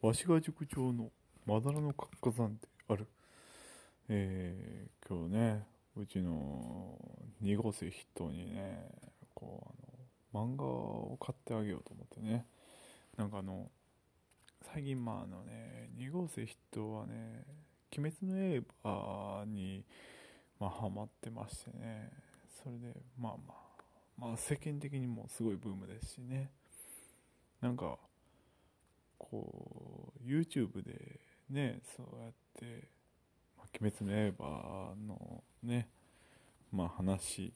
わしが塾長のまだらの活火山である。えー、今日ね、うちの2号生筆頭にね、こう、あの、漫画を買ってあげようと思ってね。なんかあの、最近まああのね、2号生筆頭はね、鬼滅の刃に、まあ、ハマってましてね。それで、まあまあ、まあ世間的にもすごいブームですしね。なんか、こう、YouTube でね、そうやって、ま、鬼滅の刃のね、まあ話、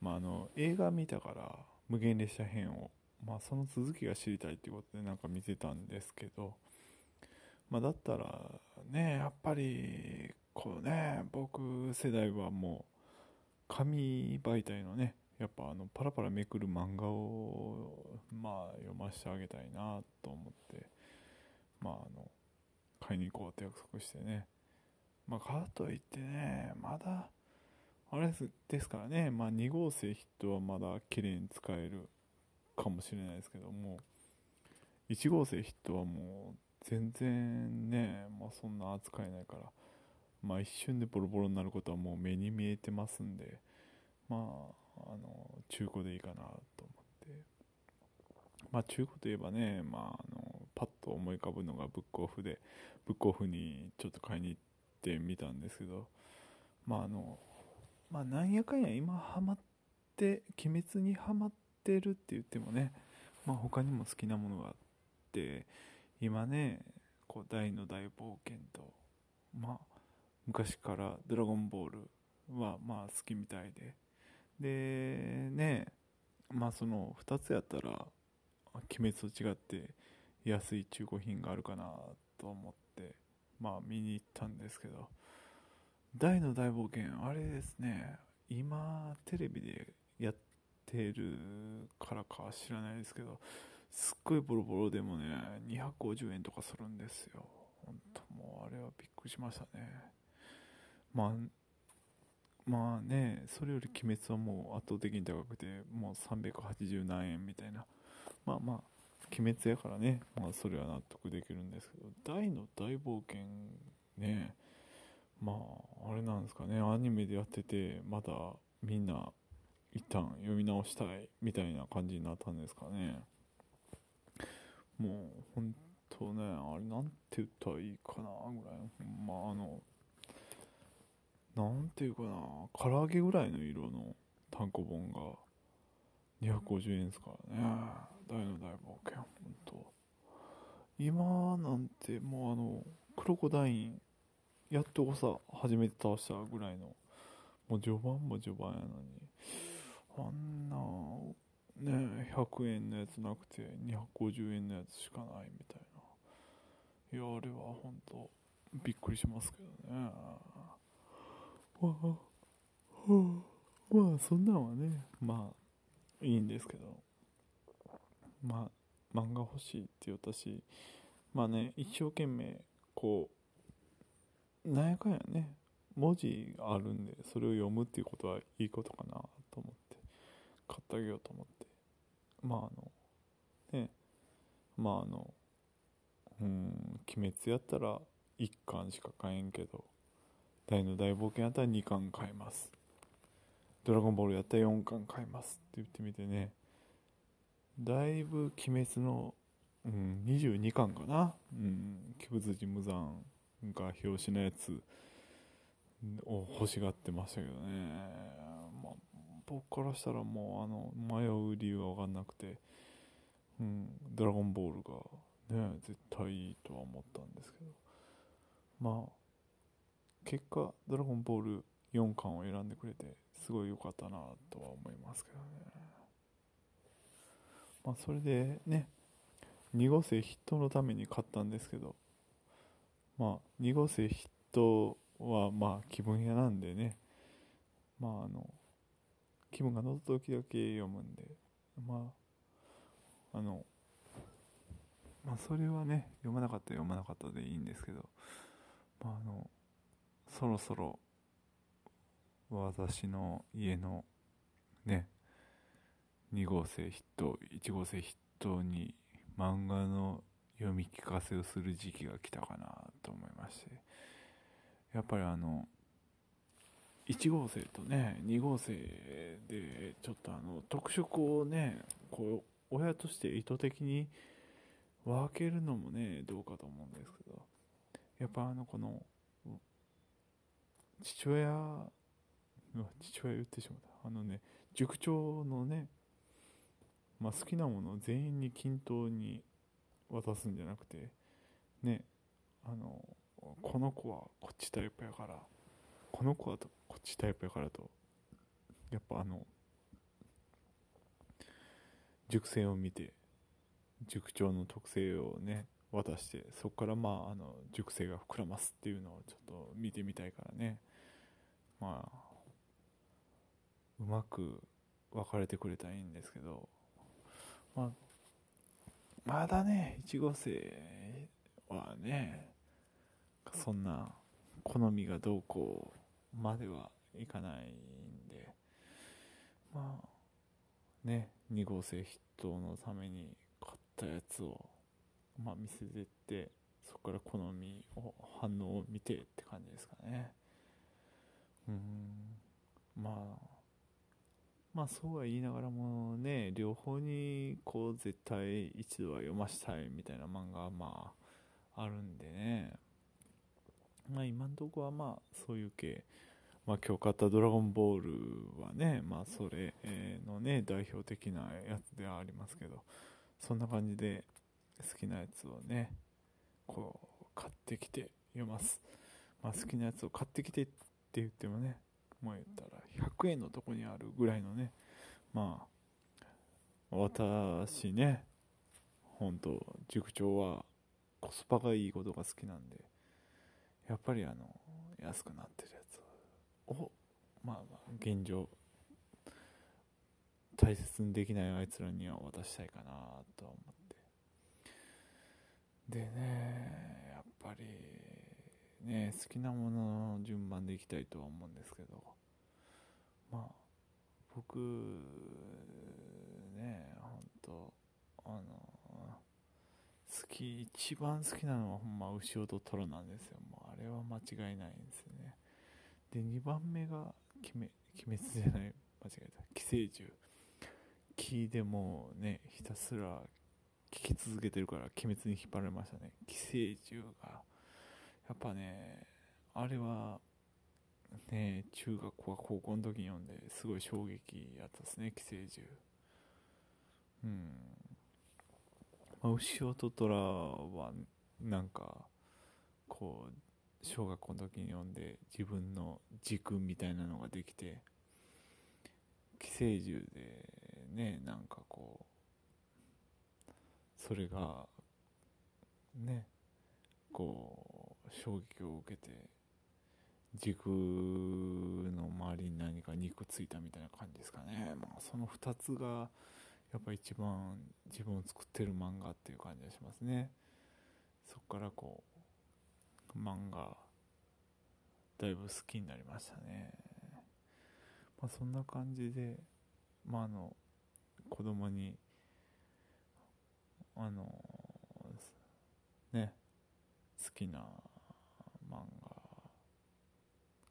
まああの、映画見たから無限列車編を、まあその続きが知りたいっていうことでなんか見てたんですけど、まあだったらね、やっぱり、こうね、僕世代はもう、紙媒体のね、やっぱあのパラパラめくる漫画をまあ読ませてあげたいなと思ってまああの買いに行こうって約束してね。まあかといってねまだあれですからねまあ2号生ヒットはまだ綺麗に使えるかもしれないですけども1号生ヒットはもう全然ねまあそんな扱えないからまあ一瞬でボロボロになることはもう目に見えてますんでまああの中古でいいかなと思って。まあ中古といえばね、まあ、あのパッと思い浮かぶのがブックオフでブックオフにちょっと買いに行ってみたんですけどまああのまあなんやかんや今ハマって鬼滅にハマってるって言ってもねまあ他にも好きなものがあって今ねこう大の大冒険とまあ昔からドラゴンボールはまあ好きみたいででねまあその2つやったら鬼滅と違って安い中古品があるかなと思ってまあ見に行ったんですけど大の大冒険あれですね今テレビでやってるからか知らないですけどすっごいボロボロでもね250円とかするんですよ。本当もうあれはびっくりしましたね。まあまあね、それより鬼滅はもう圧倒的に高くて、もう380何円みたいな。まあまあ、鬼滅やからね、まあそれは納得できるんですけど、大の大冒険ね、まあ、あれなんですかね、アニメでやってて、まだみんな一旦読み直したいみたいな感じになったんですかね。もう、本当ね、あれなんて言ったらいいかな、ぐらい。まああの、なんていうかな、唐揚げぐらいの色の単行本が250円ですからね。大の大冒険、本当今なんてもうあの、クロコダイン、やっとこさ、初めて倒したぐらいの、もう序盤も序盤やのに、あんな、ね、100円のやつなくて250円のやつしかないみたいな。いや、あれは本当びっくりしますけどね。まあ、そんなんはね、まあ、いいんですけど、まあ、漫画欲しいって私、まあね、一生懸命、こう、なんやかんやね、文字があるんで、それを読むっていうことはいいことかなと思って、買ってあげようと思って。まあ、あの、ね、まあ、あの、うん、鬼滅やったら1巻しか買えんけど、大の大冒険やったら2巻買います。ドラゴンボールやったら4巻買いますって言ってみてね。だいぶ鬼滅の、うん、22巻かな。うん、鬼物寺無惨が表紙のやつを欲しがってましたけどね。まあ、僕からしたらもうあの、迷う理由はわかんなくて、うん、ドラゴンボールがね、絶対いいとは思ったんですけど。まあ、結果ドラゴンボール4巻を選んでくれてすごい良かったなとは思いますけどね。まあそれでね2号生筆頭のために買ったんですけどまあ2号生筆頭はまあ気分屋なんでね。まああの気分が乗った時だけ読むんでまああのまあそれはね読まなかったら読まなかったでいいんですけどまああのそろそろ私の家のね2号生筆頭1号生筆頭に漫画の読み聞かせをする時期が来たかなと思いまして。やっぱりあの1号生とね2号生でちょっとあの特色をねこう親として意図的に分けるのもねどうかと思うんですけど。やっぱあのこの父親父親言ってしまった。あのね塾長のね、まあ、好きなものを全員に均等に渡すんじゃなくてねあのこの子はこっちタイプやからこの子はとこっちタイプやからとやっぱあの熟成を見て塾長の特性をね渡してそこからまああの熟成が膨らますっていうのをちょっと見てみたいからね。まあうまく別れてくれたらいいんですけどまあまだね1号生はねそんな好みがどうこうまではいかないんでまあね2号生筆頭のために買ったやつをまあ見せてってそこから好みを反応を見てって感じですかね。まあまあそうは言いながらもね両方にこう絶対一度は読ましたいみたいな漫画はまああるんでね。まあ今んとこはまあそういう系。まあ今日買ったドラゴンボールはねまあそれのね代表的なやつではありますけどそんな感じで好きなやつをねこう買ってきて読ます。まあ好きなやつを買ってきてって言ってもねもう言ったら100円のとこにあるぐらいのねまあ私ね本当塾長はコスパがいいことが好きなんでやっぱりあの安くなってるやつをまあまあ現状大切にできないあいつらには渡したいかなとは思って。でねやっぱりね好きなものの順番でいきたいとは思うんですけど。まあ僕ね本当あの好き一番好きなのはほんま牛尾とトロなんですよ。もうあれは間違いないんですよね。で2番目が鬼滅鬼滅じゃない。間違えた。寄生獣。木でもねひたすら聞き続けてるから鬼滅に引っ張られましたね。寄生獣がやっぱねあれはね中学校は高校の時に読んですごい衝撃やったですね寄生獣。うん。まあ、牛尾と虎はなんかこう小学校の時に読んで自分の軸みたいなのができて寄生獣でねなんかこうそれがねこう衝撃を受けて軸の周りに何か肉ついたみたいな感じですかね、まあ、その2つがやっぱ一番自分を作ってる漫画っていう感じがしますね。そこからこう漫画だいぶ好きになりましたね。まあそんな感じでまああの子供にあのね好きな漫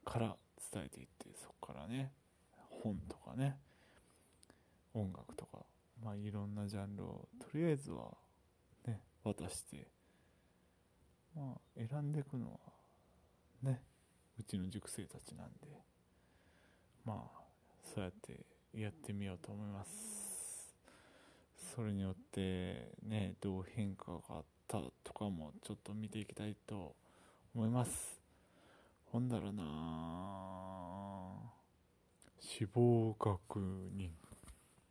画から伝えていってそこからね本とかね音楽とかまあいろんなジャンルをとりあえずはね渡してまあ選んでいくのはねうちの塾生たちなんでまあそうやってやってみようと思います。それによってねどう変化があったとかもちょっと見ていきたいと思います。ほんだろうな死亡確認。